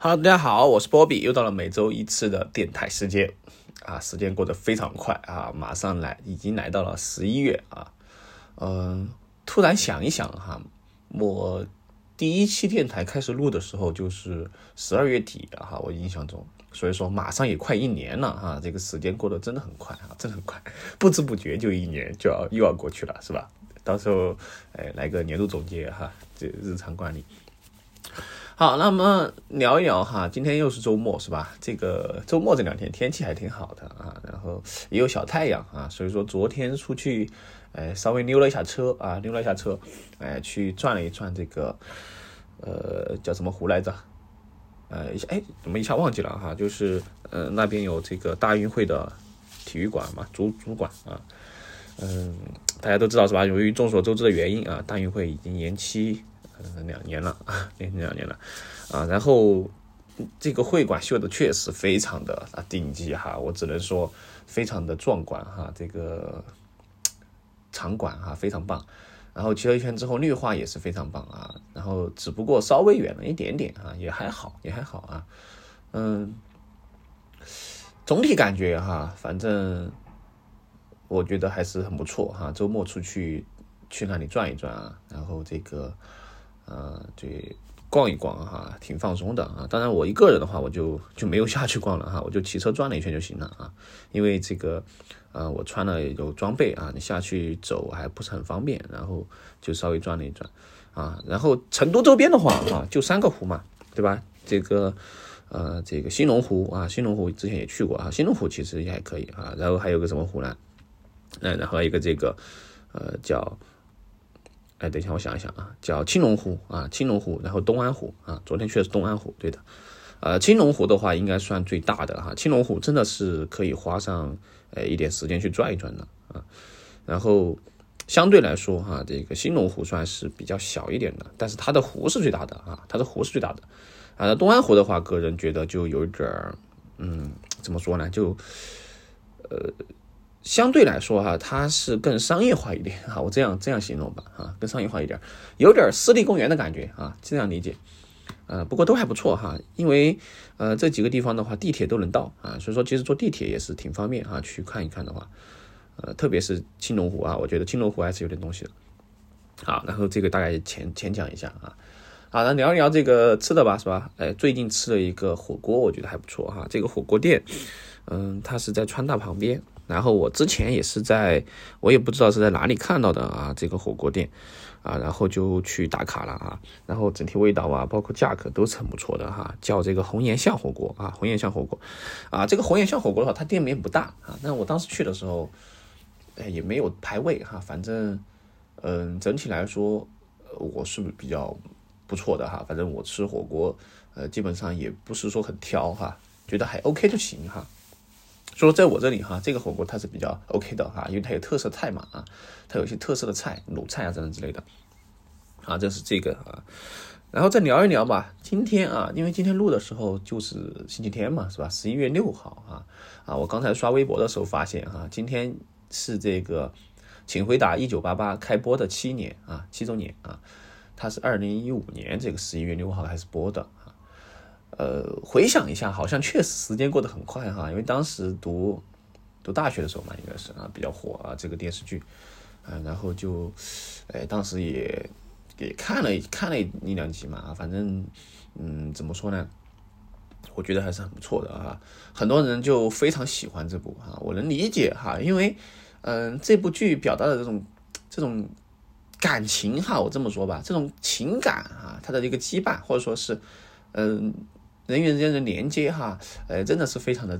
Hello，大家好，我是波比，又到了每周一次的电台时间啊，时间过得非常快啊，马上来，已经来到了十一月啊，嗯，突然想一想哈，我第一期电台开始录的时候就是十二月底哈，我印象中，所以说马上也快一年了哈，这个时间过得真的很快啊，真的很快，不知不觉就一年就要又要过去了，是吧？到时候哎来个年度总结哈，这日常管理。好，那么聊一聊哈，今天又是周末是吧？这个周末这两天天气还挺好的啊，然后也有小太阳啊，所以说昨天出去，哎，稍微溜了一下车啊，溜了一下车，哎，去转了一转这个，呃，叫什么湖来着？呃，一下哎，怎么一下忘记了哈？就是呃那边有这个大运会的体育馆嘛，主主管啊，嗯，大家都知道是吧？由于众所周知的原因啊，大运会已经延期。两年了啊，连续两年了啊，然后这个会馆修的确实非常的啊顶级哈，我只能说非常的壮观哈，这个场馆哈非常棒，然后骑了一圈之后绿化也是非常棒啊，然后只不过稍微远了一点点啊，也还好也还好啊，嗯，总体感觉哈，反正我觉得还是很不错哈，周末出去去那里转一转啊，然后这个。呃，对，逛一逛哈，挺放松的啊。当然，我一个人的话，我就就没有下去逛了哈，我就骑车转了一圈就行了啊。因为这个，呃，我穿了有装备啊，你下去走还不是很方便，然后就稍微转了一转啊。然后成都周边的话啊，就三个湖嘛，对吧？这个，呃，这个兴隆湖啊，兴隆湖之前也去过啊，兴隆湖其实也还可以啊。然后还有个什么湖呢？嗯，然后一个这个，呃，叫。哎，等一下，我想一想啊，叫青龙湖啊，青龙湖，然后东安湖啊，昨天去的是东安湖，对的，呃，青龙湖的话应该算最大的哈，青龙湖真的是可以花上呃一点时间去转一转的啊，然后相对来说哈，这个新龙湖算是比较小一点的，但是它的湖是最大的啊，它的湖是最大的啊，那东安湖的话，个人觉得就有点儿，嗯，怎么说呢，就呃。相对来说哈，它是更商业化一点哈，我这样这样形容吧啊，更商业化一点，有点私立公园的感觉啊，这样理解。呃，不过都还不错哈，因为呃这几个地方的话，地铁都能到啊，所以说其实坐地铁也是挺方便啊，去看一看的话，呃，特别是青龙湖啊，我觉得青龙湖还是有点东西的。好，然后这个大概浅浅讲一下啊，好，那聊一聊这个吃的吧，是吧？哎，最近吃了一个火锅，我觉得还不错哈，这个火锅店，嗯，它是在川大旁边。然后我之前也是在，我也不知道是在哪里看到的啊，这个火锅店，啊，然后就去打卡了啊，然后整体味道啊，包括价格都是很不错的哈，叫这个红岩巷火锅啊，红岩巷火锅，啊，这个红岩巷火锅的话，它店面不大啊，但我当时去的时候，哎，也没有排位哈，反正，嗯，整体来说，我是比较不错的哈，反正我吃火锅，呃，基本上也不是说很挑哈，觉得还 OK 就行哈。说在我这里哈，这个火锅它是比较 OK 的哈，因为它有特色菜嘛啊，它有一些特色的菜，卤菜啊等等之类的，啊，这是这个啊，然后再聊一聊吧。今天啊，因为今天录的时候就是星期天嘛，是吧？十一月六号啊啊，我刚才刷微博的时候发现哈，今天是这个《请回答一九八八》开播的七年啊，七周年啊，它是二零一五年这个十一月六号开始播的。呃，回想一下，好像确实时间过得很快哈，因为当时读读大学的时候嘛，应该是啊比较火啊这个电视剧，啊，然后就，哎，当时也也看了看了一两集嘛，反正嗯怎么说呢，我觉得还是很不错的啊，很多人就非常喜欢这部哈，我能理解哈，因为嗯这部剧表达的这种这种感情哈，我这么说吧，这种情感啊，它的一个羁绊或者说是嗯。人与人之间的连接哈，呃，真的是非常的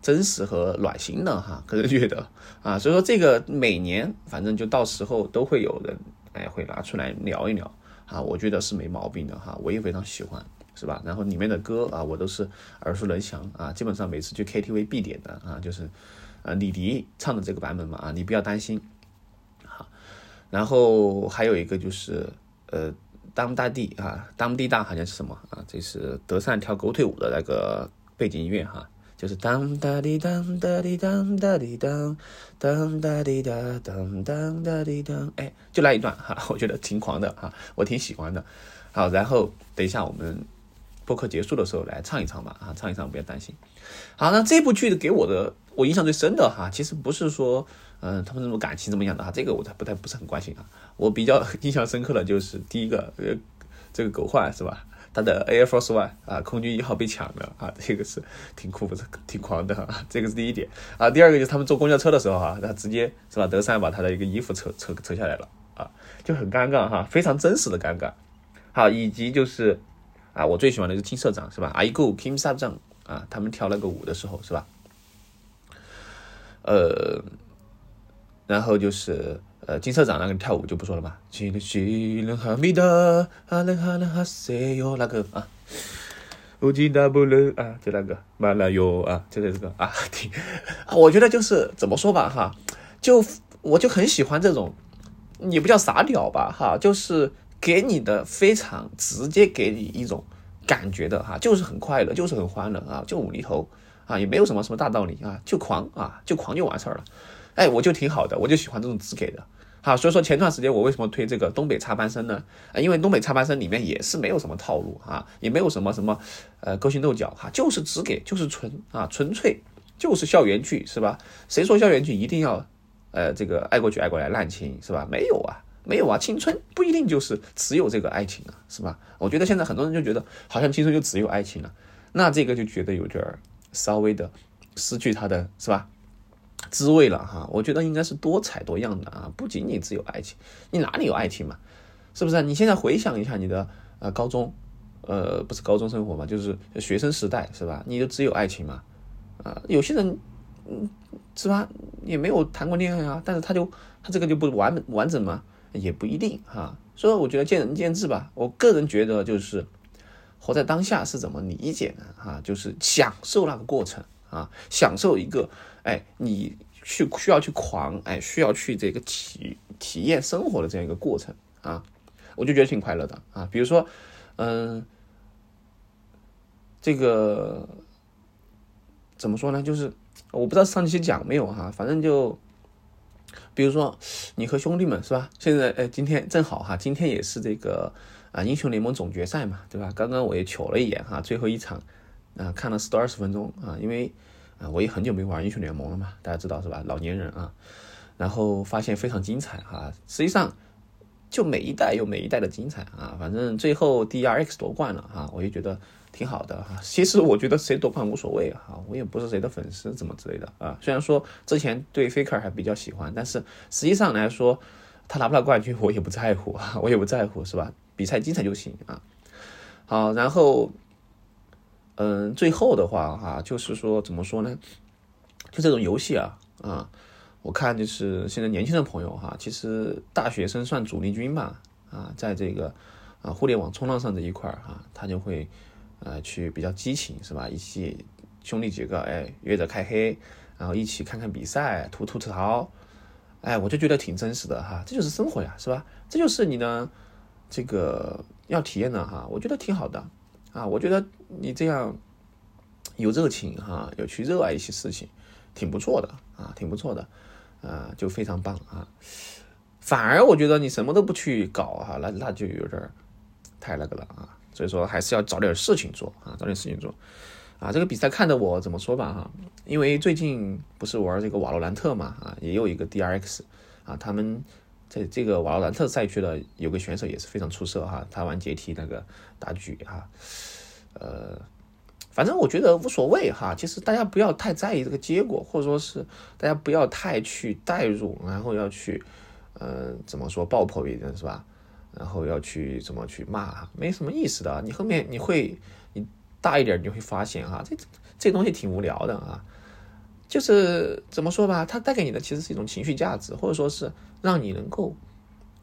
真实和暖心的哈，个人觉得啊，所以说这个每年反正就到时候都会有人哎会拿出来聊一聊啊，我觉得是没毛病的哈，我也非常喜欢，是吧？然后里面的歌啊，我都是耳熟能详啊，基本上每次去 KTV 必点的啊，就是呃李迪唱的这个版本嘛啊，你不要担心，好，然后还有一个就是呃。当大地啊，当地大好像是什么啊？这是德善跳狗腿舞的那个背景音乐哈，就是当哒滴当哒滴当哒滴当当哒滴哒当当哒滴当，哎，就那一段哈，我觉得挺狂的哈，我挺喜欢的。好，然后等一下我们播客结束的时候来唱一唱吧，啊，唱一唱不要担心。好，那这部剧给我的我印象最深的哈，其实不是说，嗯，他们这种感情怎么样的哈，这个我才不太不是很关心啊。我比较 印象深刻的就是第一个，呃，这个狗焕是吧？他的 Air Force One 啊，空军一号被抢了啊，这个是挺酷不是挺狂的啊，这个是第一点啊。第二个就是他们坐公交车的时候哈，他直接是吧，德善把他的一个衣服扯扯扯下来了啊，就很尴尬哈，非常真实的尴尬。好，以及就是啊，我最喜欢的是金社长是吧？I go Kim 社长啊，他们跳那个舞的时候是吧？呃，然后就是呃，金社长那个跳舞就不说了吧。那个啊，无尽大不了啊，就那个完了哟啊，就这个 啊，我觉得就是怎么说吧哈，就我就很喜欢这种，也不叫傻屌吧哈，就是。给你的非常直接，给你一种感觉的哈，就是很快乐，就是很欢乐啊，就无厘头啊，也没有什么什么大道理啊，就狂啊，就狂就完事儿了。哎，我就挺好的，我就喜欢这种直给的。好，所以说前段时间我为什么推这个东北插班生呢？因为东北插班生里面也是没有什么套路啊，也没有什么什么呃勾心斗角哈，就是直给，就是纯啊，纯粹就是校园剧是吧？谁说校园剧一定要呃这个爱过去爱过来滥情是吧？没有啊。没有啊，青春不一定就是只有这个爱情啊，是吧？我觉得现在很多人就觉得好像青春就只有爱情了，那这个就觉得有点儿稍微的失去它的是吧滋味了哈。我觉得应该是多彩多样的啊，不仅仅只有爱情，你哪里有爱情嘛？是不是？你现在回想一下你的呃高中，呃不是高中生活嘛，就是学生时代是吧？你就只有爱情嘛？啊，有些人嗯是吧也没有谈过恋爱啊，但是他就他这个就不完完整吗？也不一定哈，所以我觉得见仁见智吧。我个人觉得就是活在当下是怎么理解呢？哈，就是享受那个过程啊，享受一个哎，你去需要去狂哎，需要去这个体体验生活的这样一个过程啊，我就觉得挺快乐的啊。比如说，嗯，这个怎么说呢？就是我不知道上期讲没有哈，反正就。比如说，你和兄弟们是吧？现在，哎，今天正好哈，今天也是这个啊英雄联盟总决赛嘛，对吧？刚刚我也瞅了一眼哈，最后一场啊，看了十多二十分钟啊，因为啊我也很久没玩英雄联盟了嘛，大家知道是吧？老年人啊，然后发现非常精彩哈。实际上，就每一代有每一代的精彩啊，反正最后 D R X 夺冠了啊，我就觉得。挺好的哈，其实我觉得谁夺冠无所谓哈，我也不是谁的粉丝怎么之类的啊。虽然说之前对 Faker 还比较喜欢，但是实际上来说，他拿不拿冠军我也不在乎啊，我也不在乎是吧？比赛精彩就行啊。好，然后，嗯，最后的话哈，就是说怎么说呢？就这种游戏啊啊，我看就是现在年轻的朋友哈，其实大学生算主力军吧啊，在这个啊互联网冲浪上这一块儿哈，他就会。呃，去比较激情是吧？一起兄弟几个，哎，约着开黑，然后一起看看比赛，吐吐槽，哎，我就觉得挺真实的哈，这就是生活呀，是吧？这就是你呢，这个要体验的哈，我觉得挺好的啊，我觉得你这样有热情哈，有去热爱一些事情，挺不错的啊，挺不错的啊，就非常棒啊。反而我觉得你什么都不去搞哈，那那就有点太那个了啊。所以说还是要找点事情做啊，找点事情做啊。这个比赛看的我怎么说吧哈，因为最近不是玩这个瓦罗兰特嘛啊，也有一个 DRX 啊，他们在这个瓦罗兰特赛区的有个选手也是非常出色哈，他玩阶梯那个打狙哈，呃，反正我觉得无所谓哈，其实大家不要太在意这个结果，或者说是大家不要太去代入，然后要去呃怎么说爆破别人是吧？然后要去怎么去骂，没什么意思的。你后面你会，你大一点你会发现哈，这这东西挺无聊的啊。就是怎么说吧，它带给你的其实是一种情绪价值，或者说是让你能够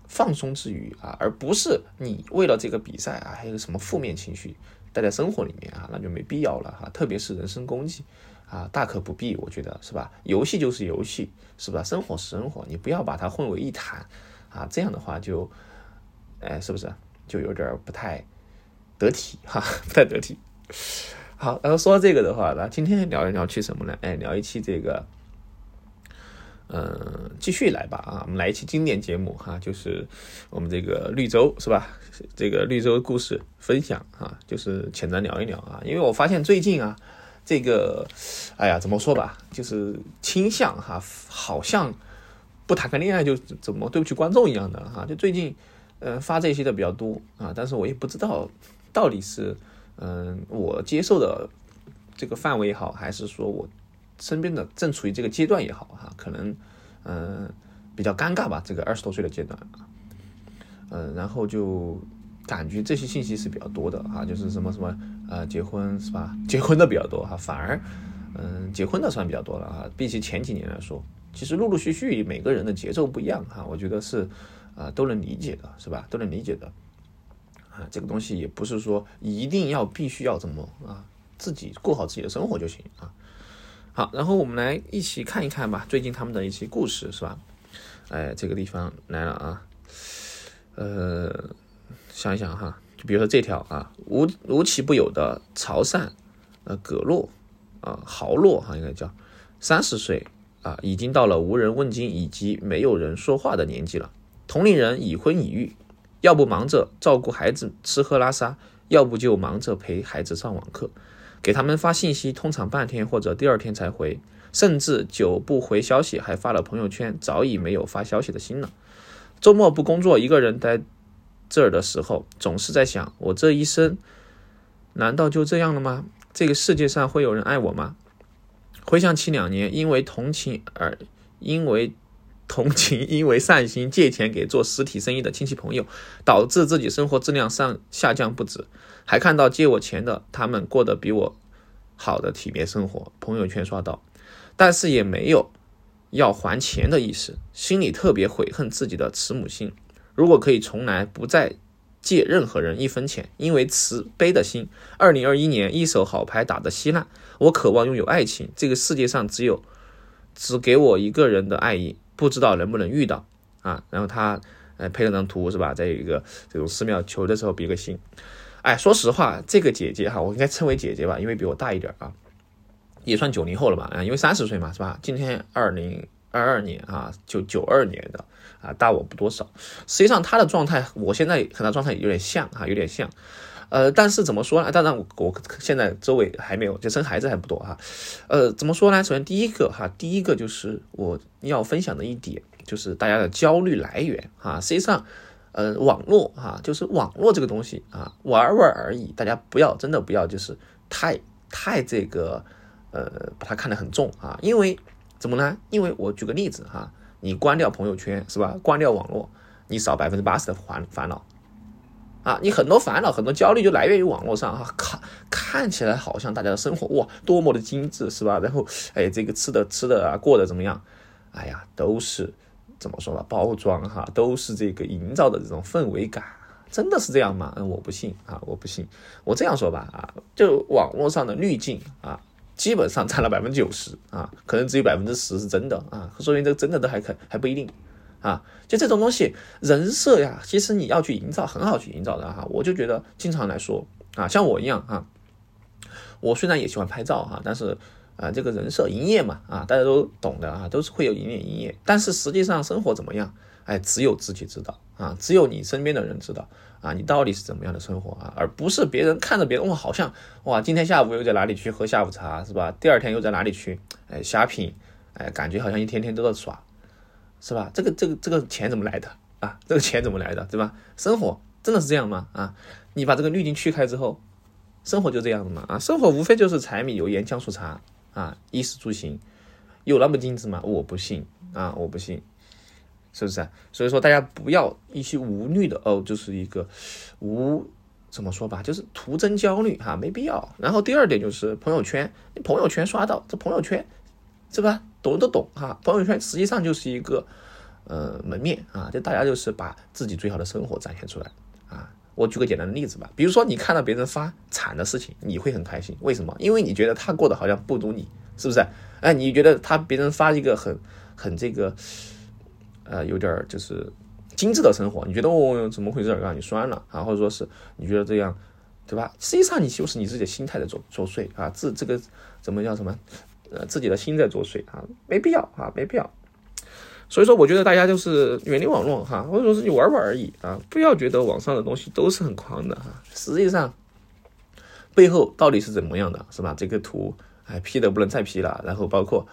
放松之余啊，而不是你为了这个比赛啊，还有什么负面情绪带在生活里面啊，那就没必要了哈。特别是人身攻击啊，大可不必，我觉得是吧？游戏就是游戏，是吧？生活是生活，你不要把它混为一谈啊，这样的话就。哎，是不是就有点不太得体哈？不太得体。好，然后说到这个的话，那今天聊一聊去什么呢？哎，聊一期这个，嗯，继续来吧啊，我们来一期经典节目哈，就是我们这个绿洲是吧？这个绿洲故事分享啊，就是浅谈聊一聊啊。因为我发现最近啊，这个，哎呀，怎么说吧，就是倾向哈，好像不谈个恋爱就怎么对不起观众一样的哈。就最近，嗯，发这些的比较多啊，但是我也不知道到底是嗯我接受的这个范围也好，还是说我。身边的正处于这个阶段也好哈，可能嗯比较尴尬吧，这个二十多岁的阶段啊，嗯，然后就感觉这些信息是比较多的啊，就是什么什么呃结婚是吧？结婚的比较多哈，反而嗯结婚的算比较多了啊，比起前几年来说，其实陆陆续续每个人的节奏不一样哈，我觉得是啊都能理解的是吧？都能理解的啊，这个东西也不是说一定要必须要怎么啊，自己过好自己的生活就行啊。好，然后我们来一起看一看吧，最近他们的一些故事是吧？哎，这个地方来了啊，呃，想一想哈，就比如说这条啊，无无奇不有的潮汕呃葛洛啊豪洛哈应该叫三十岁啊，已经到了无人问津以及没有人说话的年纪了，同龄人已婚已育，要不忙着照顾孩子吃喝拉撒，要不就忙着陪孩子上网课。给他们发信息，通常半天或者第二天才回，甚至久不回消息，还发了朋友圈，早已没有发消息的心了。周末不工作，一个人待这儿的时候，总是在想：我这一生难道就这样了吗？这个世界上会有人爱我吗？回想起两年，因为同情而因为同情，因为善心借钱给做实体生意的亲戚朋友，导致自己生活质量上下降不止。还看到借我钱的他们过得比我好的体面生活，朋友圈刷到，但是也没有要还钱的意思，心里特别悔恨自己的慈母心。如果可以从来不再借任何人一分钱，因为慈悲的心。二零二一年一手好牌打得稀烂，我渴望拥有爱情，这个世界上只有只给我一个人的爱意，不知道能不能遇到啊？然后他呃配了张图是吧，在一个这种寺庙求的时候比个心。哎，说实话，这个姐姐哈，我应该称为姐姐吧，因为比我大一点啊，也算九零后了吧啊，因为三十岁嘛，是吧？今天二零二二年啊，就九二年的啊，大我不多少。实际上她的状态，我现在和她状态有点像啊，有点像。呃，但是怎么说呢？当然，我我现在周围还没有就生孩子还不多哈。呃，怎么说呢？首先第一个哈，第一个就是我要分享的一点，就是大家的焦虑来源哈。实际上。呃，网络哈，就是网络这个东西啊，玩玩而已，大家不要真的不要就是太太这个呃把它看得很重啊，因为怎么呢？因为我举个例子哈，你关掉朋友圈是吧？关掉网络，你少百分之八十的烦烦恼啊，你很多烦恼很多焦虑就来源于网络上哈，看看起来好像大家的生活哇多么的精致是吧？然后哎这个吃的吃的啊过得怎么样？哎呀都是。怎么说吧，包装哈都是这个营造的这种氛围感，真的是这样吗？嗯，我不信啊，我不信。我这样说吧啊，就网络上的滤镜啊，基本上占了百分之九十啊，可能只有百分之十是真的啊，说明这个真的都还可还不一定啊。就这种东西，人设呀，其实你要去营造，很好去营造的哈。我就觉得经常来说啊，像我一样啊，我虽然也喜欢拍照哈，但是。啊，这个人设营业嘛，啊，大家都懂的啊，都是会有营业营业。但是实际上生活怎么样？哎，只有自己知道啊，只有你身边的人知道啊，你到底是怎么样的生活啊，而不是别人看着别人哇，好像哇，今天下午又在哪里去喝下午茶是吧？第二天又在哪里去哎瞎品，哎，感觉好像一天天都在耍，是吧？这个这个这个钱怎么来的啊？这个钱怎么来的，对吧？生活真的是这样吗？啊，你把这个滤镜去开之后，生活就这样的嘛？啊，生活无非就是柴米油盐酱醋茶。啊，衣食住行有那么精致吗？我不信啊，我不信，是不是？所以说大家不要一些无虑的哦，就是一个无怎么说吧，就是徒增焦虑哈，没必要。然后第二点就是朋友圈，朋友圈刷到这朋友圈是吧？懂都懂哈，朋友圈实际上就是一个呃门面啊，就大家就是把自己最好的生活展现出来啊。我举个简单的例子吧，比如说你看到别人发惨的事情，你会很开心，为什么？因为你觉得他过得好像不如你，是不是？哎，你觉得他别人发一个很很这个，呃，有点就是精致的生活，你觉得哦，怎么回事？让你酸了啊？或者说是你觉得这样，对吧？实际上你就是你自己的心态在作作祟啊，自这个怎么叫什么？呃，自己的心在作祟啊，没必要啊，没必要。所以说，我觉得大家就是远离网络哈，或者说是你玩玩而已啊，不要觉得网上的东西都是很狂的哈。实际上，背后到底是怎么样的，是吧？这个图哎 P 的不能再 P 了，然后包括，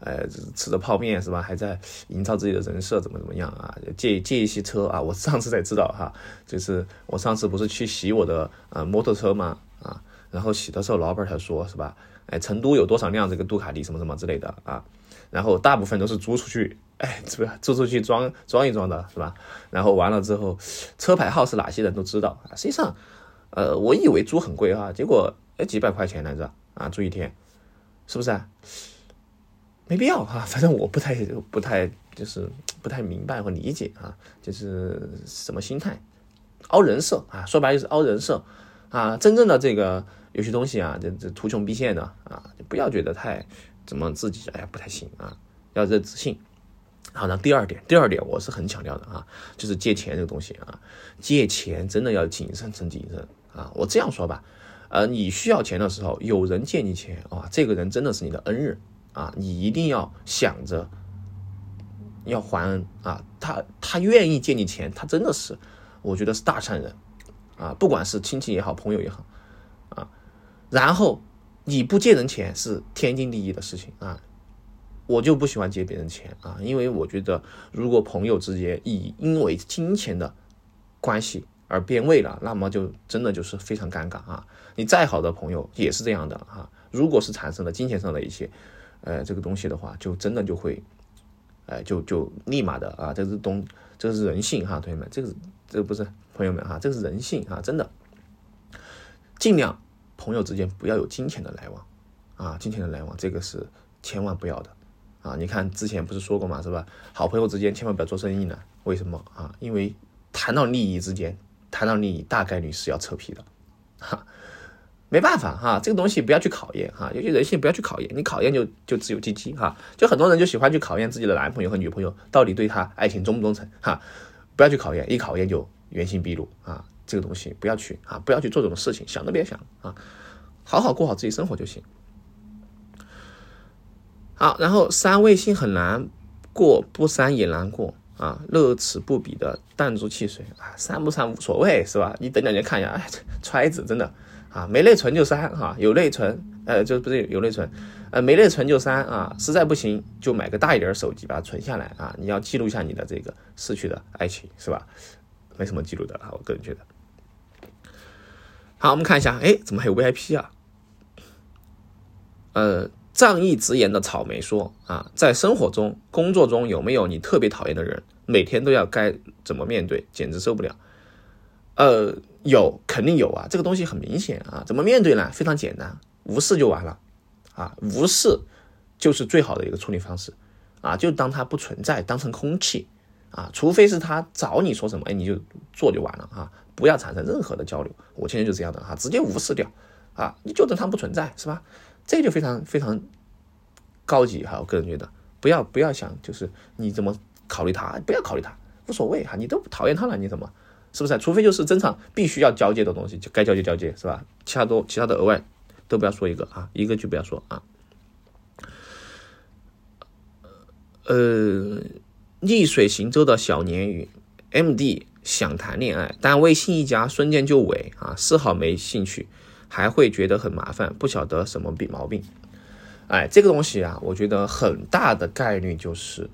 呃，吃着泡面是吧？还在营造自己的人设，怎么怎么样啊？借借一些车啊，我上次才知道哈，就是我上次不是去洗我的呃摩托车吗？啊，然后洗的时候老板才说是吧？哎，成都有多少辆这个杜卡迪什么什么之类的啊？然后大部分都是租出去。哎，租租出去装装一装的，是吧？然后完了之后，车牌号是哪些人都知道啊。实际上，呃，我以为租很贵哈，结果哎几百块钱来着啊，租一天，是不是啊？没必要哈，反正我不太不太就是不太明白和理解啊，就是什么心态，凹人设啊，说白就是凹人设啊。真正的这个有些东西啊，这这图穷匕见的啊，就不要觉得太怎么自己哎呀不太行啊，要这自信。好，那第二点，第二点我是很强调的啊，就是借钱这个东西啊，借钱真的要谨慎，真谨慎啊。我这样说吧，呃，你需要钱的时候，有人借你钱啊，这个人真的是你的恩人啊，你一定要想着要还恩啊。他他愿意借你钱，他真的是，我觉得是大善人啊，不管是亲戚也好，朋友也好。然后你不借人钱是天经地义的事情啊。我就不喜欢借别人钱啊，因为我觉得，如果朋友之间以因为金钱的关系而变味了，那么就真的就是非常尴尬啊。你再好的朋友也是这样的啊。如果是产生了金钱上的一些，呃，这个东西的话，就真的就会，呃，就就立马的啊，这是东，这是人性哈，同学们，这个这个不是朋友们哈，这是人性啊，真的，尽量朋友之间不要有金钱的来往啊，金钱的来往，这个是千万不要的。啊，你看之前不是说过嘛，是吧？好朋友之间千万不要做生意呢。为什么啊？因为谈到利益之间，谈到利益大概率是要扯皮的，哈，没办法哈，这个东西不要去考验哈，有些人性不要去考验，你考验就就只有鸡鸡哈，就很多人就喜欢去考验自己的男朋友和女朋友到底对他爱情忠不忠诚哈，不要去考验，一考验就原形毕露啊，这个东西不要去啊，不要去做这种事情，想都别想啊，好好过好自己生活就行。好，然后删微信很难过，不删也难过啊，乐此不彼的弹珠汽水啊，删不删无所谓是吧？你等两年看一下，哎，揣子真的啊，没内存就删哈，有内存呃就不是有内存，呃没内存就删啊，实在不行就买个大一点的手机把它存下来啊，你要记录一下你的这个逝去的爱情是吧？没什么记录的啊，我个人觉得。好，我们看一下，哎，怎么还有 VIP 啊？呃。仗义直言的草莓说：“啊，在生活中、工作中有没有你特别讨厌的人？每天都要该怎么面对？简直受不了。”呃，有，肯定有啊。这个东西很明显啊。怎么面对呢？非常简单，无视就完了。啊，无视就是最好的一个处理方式。啊，就当它不存在，当成空气。啊，除非是他找你说什么，哎，你就做就完了啊，不要产生任何的交流。我现在就这样的哈，直接无视掉。啊，你就当他不存在，是吧？这就非常非常高级哈，我个人觉得不要不要想就是你怎么考虑他，不要考虑他，无所谓哈，你都讨厌他了，你怎么是不是？除非就是正常必须要交接的东西，就该交接交接是吧？其他都其他的额外都不要说一个啊，一个就不要说啊。呃，逆水行舟的小鲶鱼，MD 想谈恋爱，但微信一加瞬间就萎啊，丝毫没兴趣。还会觉得很麻烦，不晓得什么病毛病。哎，这个东西啊，我觉得很大的概率就是，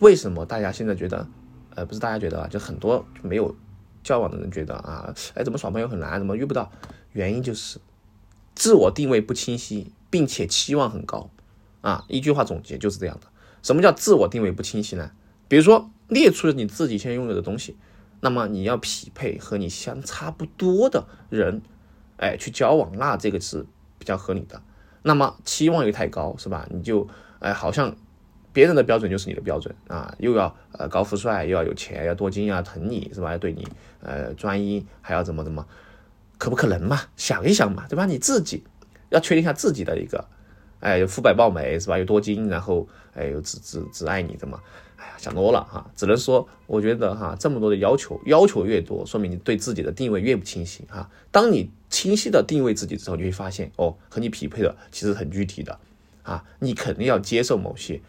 为什么大家现在觉得，呃，不是大家觉得啊，就很多没有交往的人觉得啊，哎，怎么耍朋友很难，怎么遇不到？原因就是自我定位不清晰，并且期望很高。啊，一句话总结就是这样的。什么叫自我定位不清晰呢？比如说列出了你自己现在拥有的东西，那么你要匹配和你相差不多的人。哎，去交往，那这个是比较合理的。那么期望又太高，是吧？你就哎，好像别人的标准就是你的标准啊，又要呃高富帅，又要有钱，要多金啊，疼你是吧？要对你呃专一，还要怎么怎么，可不可能嘛？想一想嘛，对吧？你自己要确定一下自己的一个，哎，肤白貌美是吧？有多金，然后哎，又只只只爱你的嘛。哎呀，想多了哈，只能说，我觉得哈，这么多的要求，要求越多，说明你对自己的定位越不清晰哈。当你清晰的定位自己之后，你会发现哦，和你匹配的其实很具体的啊，你肯定要接受某些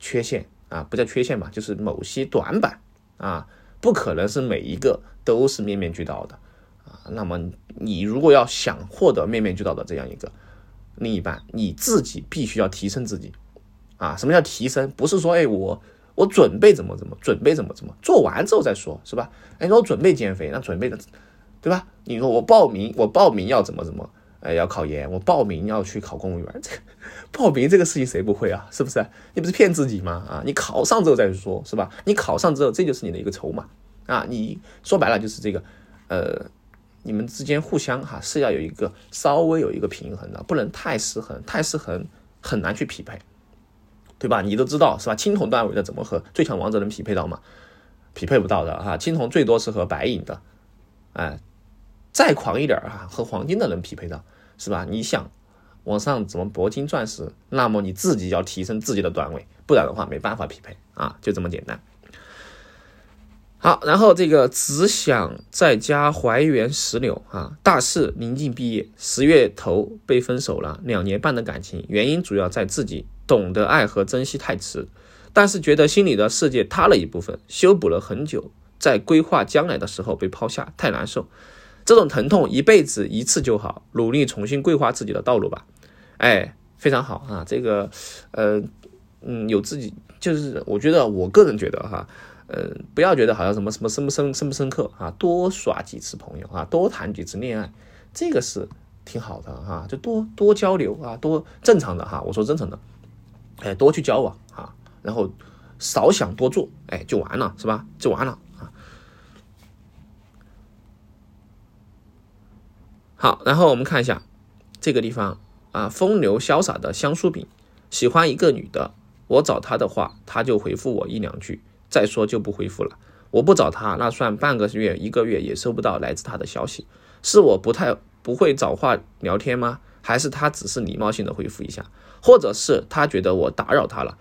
缺陷啊，不叫缺陷吧，就是某些短板啊，不可能是每一个都是面面俱到的啊。那么你如果要想获得面面俱到的这样一个另一半，你自己必须要提升自己啊。什么叫提升？不是说哎我我准备怎么怎么准备怎么怎么做完之后再说，是吧？哎，我准备减肥，那准备的对吧？你说我报名，我报名要怎么怎么？哎，要考研，我报名要去考公务员，这个 报名这个事情谁不会啊？是不是？你不是骗自己吗？啊，你考上之后再说，是吧？你考上之后，这就是你的一个筹码啊。你说白了就是这个，呃，你们之间互相哈是要有一个稍微有一个平衡的，不能太失衡，太失衡很难去匹配，对吧？你都知道是吧？青铜段位的怎么和最强王者能匹配到吗？匹配不到的哈，青铜最多是和白银的，哎。再狂一点啊，和黄金的能匹配到，是吧？你想往上怎么铂金钻石，那么你自己要提升自己的段位，不然的话没办法匹配啊，就这么简单。好，然后这个只想在家怀园石榴啊，大四临近毕业，十月头被分手了，两年半的感情，原因主要在自己懂得爱和珍惜太迟，但是觉得心里的世界塌了一部分，修补了很久，在规划将来的时候被抛下，太难受。这种疼痛一辈子一次就好，努力重新规划自己的道路吧。哎，非常好啊！这个，呃，嗯，有自己就是，我觉得我个人觉得哈，呃，不要觉得好像什么什么深不深深不深刻啊，多耍几次朋友啊，多谈几次恋爱，这个是挺好的哈，就多多交流啊，多正常的哈，我说正常的，哎，多去交往啊，然后少想多做，哎，就完了是吧？就完了啊。好，然后我们看一下这个地方啊，风流潇洒的香酥饼，喜欢一个女的，我找她的话，她就回复我一两句，再说就不回复了。我不找他，那算半个月、一个月也收不到来自他的消息，是我不太不会找话聊天吗？还是他只是礼貌性的回复一下，或者是他觉得我打扰他了？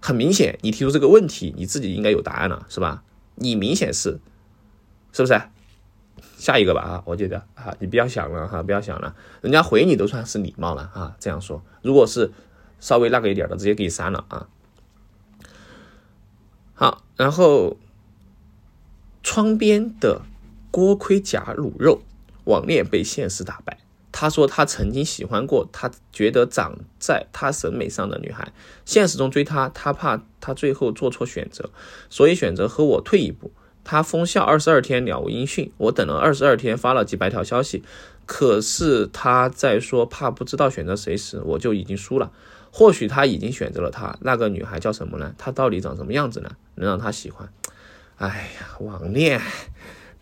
很明显，你提出这个问题，你自己应该有答案了，是吧？你明显是，是不是？下一个吧啊，我觉得啊，你不要想了哈，不要想了，人家回你都算是礼貌了啊。这样说，如果是稍微那个一点的，直接给你删了啊。然后窗边的锅盔甲卤肉，网恋被现实打败。他说他曾经喜欢过他觉得长在他审美上的女孩，现实中追她，他怕他最后做错选择，所以选择和我退一步。他封校二十二天了无音讯，我等了二十二天，发了几百条消息，可是他在说怕不知道选择谁时，我就已经输了。或许他已经选择了他那个女孩叫什么呢？她到底长什么样子呢？能让他喜欢？哎呀，网恋，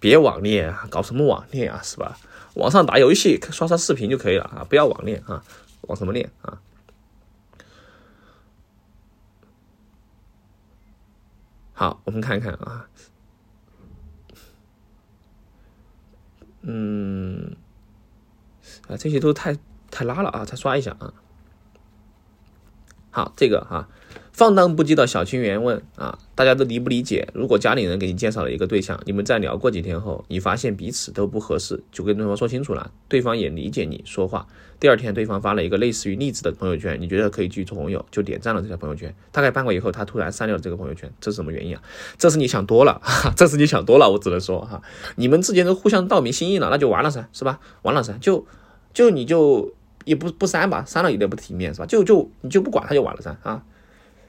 别网恋啊，搞什么网恋啊，是吧？网上打游戏，刷刷视频就可以了啊，不要网恋啊，网什么恋啊？好，我们看看啊。嗯，啊，这些都太太拉了啊！再刷一下啊。好，这个哈。放荡不羁的小清源问啊，大家都理不理解？如果家里人给你介绍了一个对象，你们在聊过几天后，你发现彼此都不合适，就跟对方说清楚了，对方也理解你说话。第二天，对方发了一个类似于励志的朋友圈，你觉得可以继续做朋友，就点赞了这条朋友圈。大概半个月以后，他突然删掉了这个朋友圈，这是什么原因啊？这是你想多了，这是你想多了，我只能说哈，你们之间都互相道明心意了，那就完了噻，是吧？完了噻，就就你就也不不删吧，删了有点不体面，是吧？就就你就不管他就完了噻啊。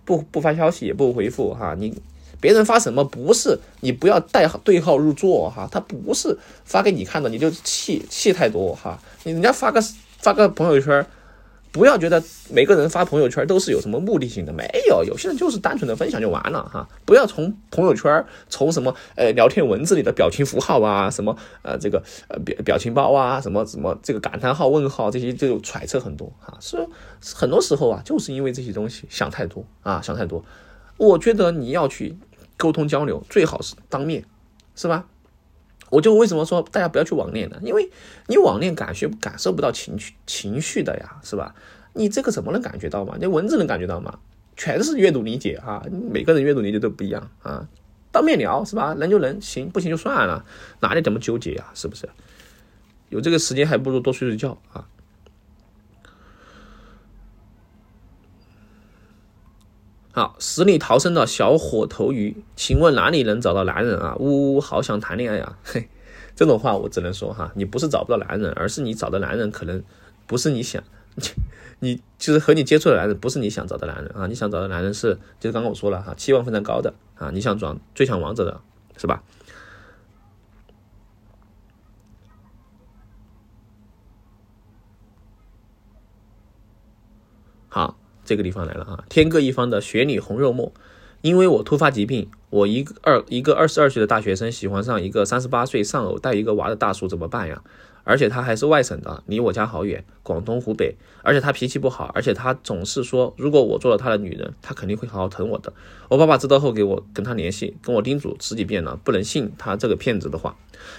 不不发消息也不回复哈，你别人发什么不是你不要代号对号入座哈，他不是发给你看的，你就气气太多哈，你人家发个发个朋友圈。不要觉得每个人发朋友圈都是有什么目的性的，没有，有些人就是单纯的分享就完了哈。不要从朋友圈，从什么呃聊天文字里的表情符号啊，什么呃这个呃表表情包啊，什么什么这个感叹号、问号这些就揣测很多哈。是很多时候啊，就是因为这些东西想太多啊，想太多。我觉得你要去沟通交流，最好是当面，是吧？我就为什么说大家不要去网恋呢？因为你网恋感觉感受不到情绪情绪的呀，是吧？你这个怎么能感觉到嘛？你文字能感觉到吗？全是阅读理解啊，每个人阅读理解都不一样啊。当面聊是吧？能就能，行不行就算了，哪里怎么纠结啊？是不是？有这个时间还不如多睡睡觉啊。好，死里逃生的小火头鱼，请问哪里能找到男人啊？呜呜，好想谈恋爱呀！嘿，这种话我只能说哈，你不是找不到男人，而是你找的男人可能不是你想，你就是和你接触的男人不是你想找的男人啊！你想找的男人是，就是刚刚我说了哈，期望非常高的啊，你想转最强王者的是吧？好。这个地方来了啊！天各一方的雪里红肉末，因为我突发疾病，我一个二一个二十二岁的大学生喜欢上一个三十八岁丧偶带一个娃的大叔，怎么办呀？而且他还是外省的，离我家好远，广东湖北。而且他脾气不好，而且他总是说，如果我做了他的女人，他肯定会好好疼我的。我爸爸知道后给我跟他联系，跟我叮嘱十几遍了，不能信他这个骗子的话，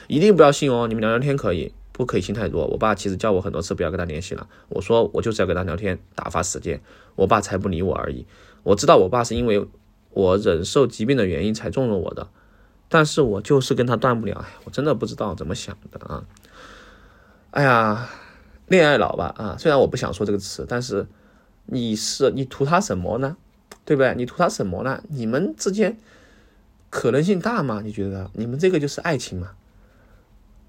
一定不要信哦。你们聊聊天可以。不可以信太多。我爸其实叫我很多次不要跟他联系了。我说我就是要跟他聊天，打发时间。我爸才不理我而已。我知道我爸是因为我忍受疾病的原因才纵容我的，但是我就是跟他断不了。哎，我真的不知道怎么想的啊！哎呀，恋爱脑吧啊！虽然我不想说这个词，但是你是你图他什么呢？对不对？你图他什么呢？你们之间可能性大吗？你觉得你们这个就是爱情吗？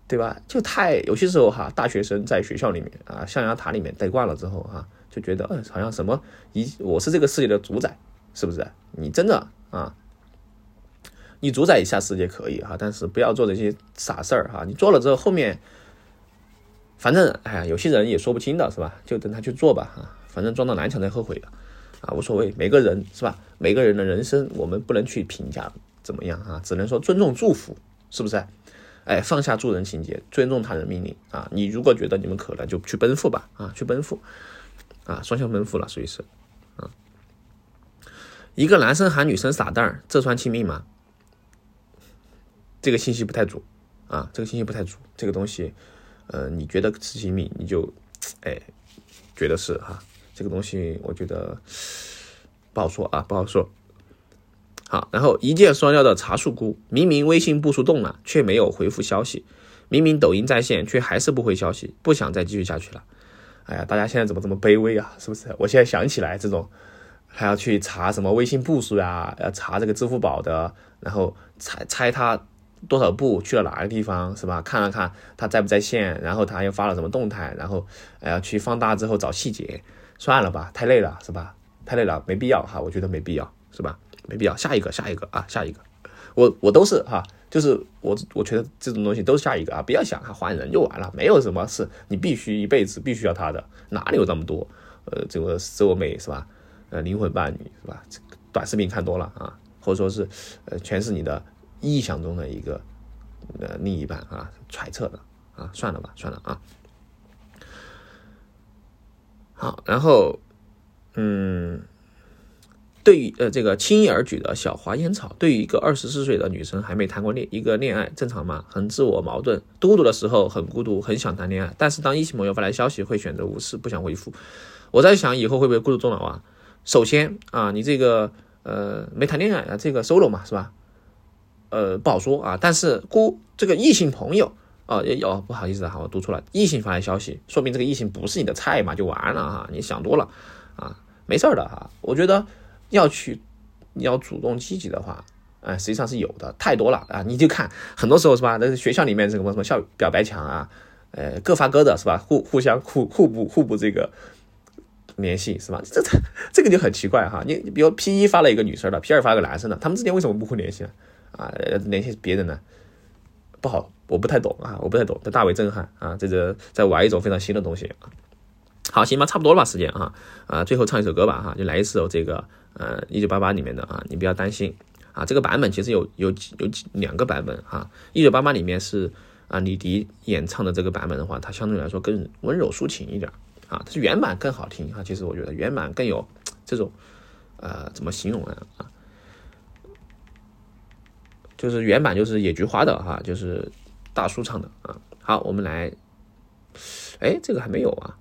对吧？就太有些时候哈，大学生在学校里面啊，象牙塔里面待惯了之后哈，就觉得嗯，好像什么一我是这个世界的主宰，是不是？你真的啊，你主宰一下世界可以哈，但是不要做这些傻事儿哈。你做了之后，后面反正哎呀，有些人也说不清的是吧？就等他去做吧啊，反正撞到南墙才后悔的啊，无所谓。每个人是吧？每个人的人生我们不能去评价怎么样啊，只能说尊重祝福，是不是？哎，放下助人情节，尊重他人命令啊！你如果觉得你们可能，就去奔赴吧啊，去奔赴啊，双向奔赴了，属于是啊。一个男生喊女生傻蛋儿，这算亲密吗？这个信息不太足啊，这个信息不太足。这个东西，呃，你觉得是亲密，你就哎觉得是哈。这个东西我觉得不好说啊，不好说。好，然后一箭双雕的茶树菇，明明微信步数动了，却没有回复消息；明明抖音在线，却还是不回消息，不想再继续下去了。哎呀，大家现在怎么这么卑微啊？是不是？我现在想起来，这种还要去查什么微信步数呀，要查这个支付宝的，然后猜猜他多少步去了哪个地方，是吧？看了看他在不在线，然后他又发了什么动态，然后要去放大之后找细节，算了吧，太累了，是吧？太累了，没必要哈，我觉得没必要，是吧？没必要，下一个，下一个啊，下一个，我我都是哈，就是我我觉得这种东西都是下一个啊，不要想哈换人就完了，没有什么是你必须一辈子必须要他的，哪里有这么多呃这个色美是吧？呃灵魂伴侣是吧？短视频看多了啊，或者说是呃全是你的臆想中的一个呃另一半啊，揣测的啊，算了吧，算了啊。好，然后嗯。对于呃这个轻易而举的小花烟草，对于一个二十四岁的女生还没谈过恋一个恋爱，正常吗？很自我矛盾，孤独的时候很孤独，很想谈恋爱，但是当异性朋友发来消息，会选择无视，不想回复。我在想以后会不会孤独终老啊？首先啊，你这个呃没谈恋爱啊，这个 solo 嘛是吧？呃不好说啊，但是孤这个异性朋友啊也有不好意思哈，我读错了，异性发来消息，说明这个异性不是你的菜嘛，就完了哈，你想多了啊，没事儿的哈，我觉得。要去，你要主动积极的话，啊，实际上是有的，太多了啊！你就看，很多时候是吧？那学校里面这个什么什么校表白墙啊，呃，各发各的是吧？互互相互互补互补这个联系是吧？这这这个就很奇怪哈！你比如 P 一发了一个女生的，P 二发了个男生的，他们之间为什么不互联系啊？啊，联系别人呢？不好，我不太懂啊，我不太懂，这大为震撼啊！这个在玩一种非常新的东西啊！好，行吧，差不多了吧，时间哈啊，最后唱一首歌吧哈，就来一首这个。呃，一九八八里面的啊，你不要担心啊。这个版本其实有有几有几两个版本啊。一九八八里面是啊，李迪演唱的这个版本的话，它相对来说更温柔抒情一点啊。它是原版更好听啊。其实我觉得原版更有这种呃，怎么形容呢啊？就是原版就是野菊花的哈，就是大叔唱的啊。好，我们来，哎，这个还没有啊。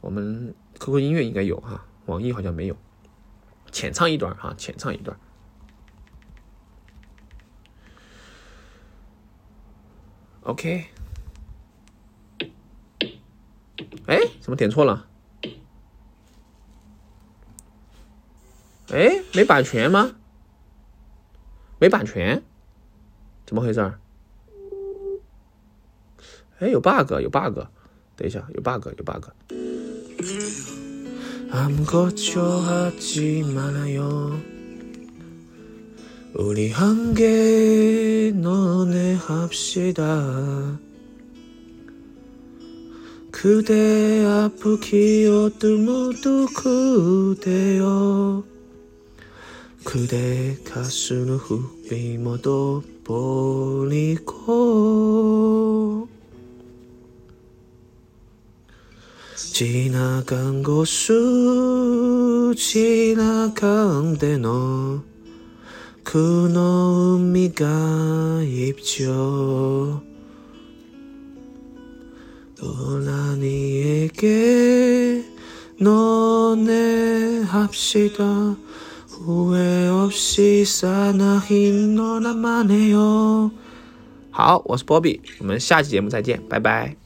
我们 QQ 音乐应该有哈，网易好像没有。浅唱一段哈，浅唱一段。OK，哎，怎么点错了？哎，没版权吗？没版权？怎么回事儿？哎，有 bug，有 bug。等一下，有 bug，有 bug。 아무것 좋아하지 말아요. 우리 함께 너네 합시다. 그대 아프기요 뜸무도 그대요 그대 가슴을 훅 비모도 버리고. 지나간곳을지나간데너그놈미가입죠 떠나니에게 너네 합시다 후회 없이 사나히 너나만 해요。好，我是波比，我们下期节目再见，拜拜。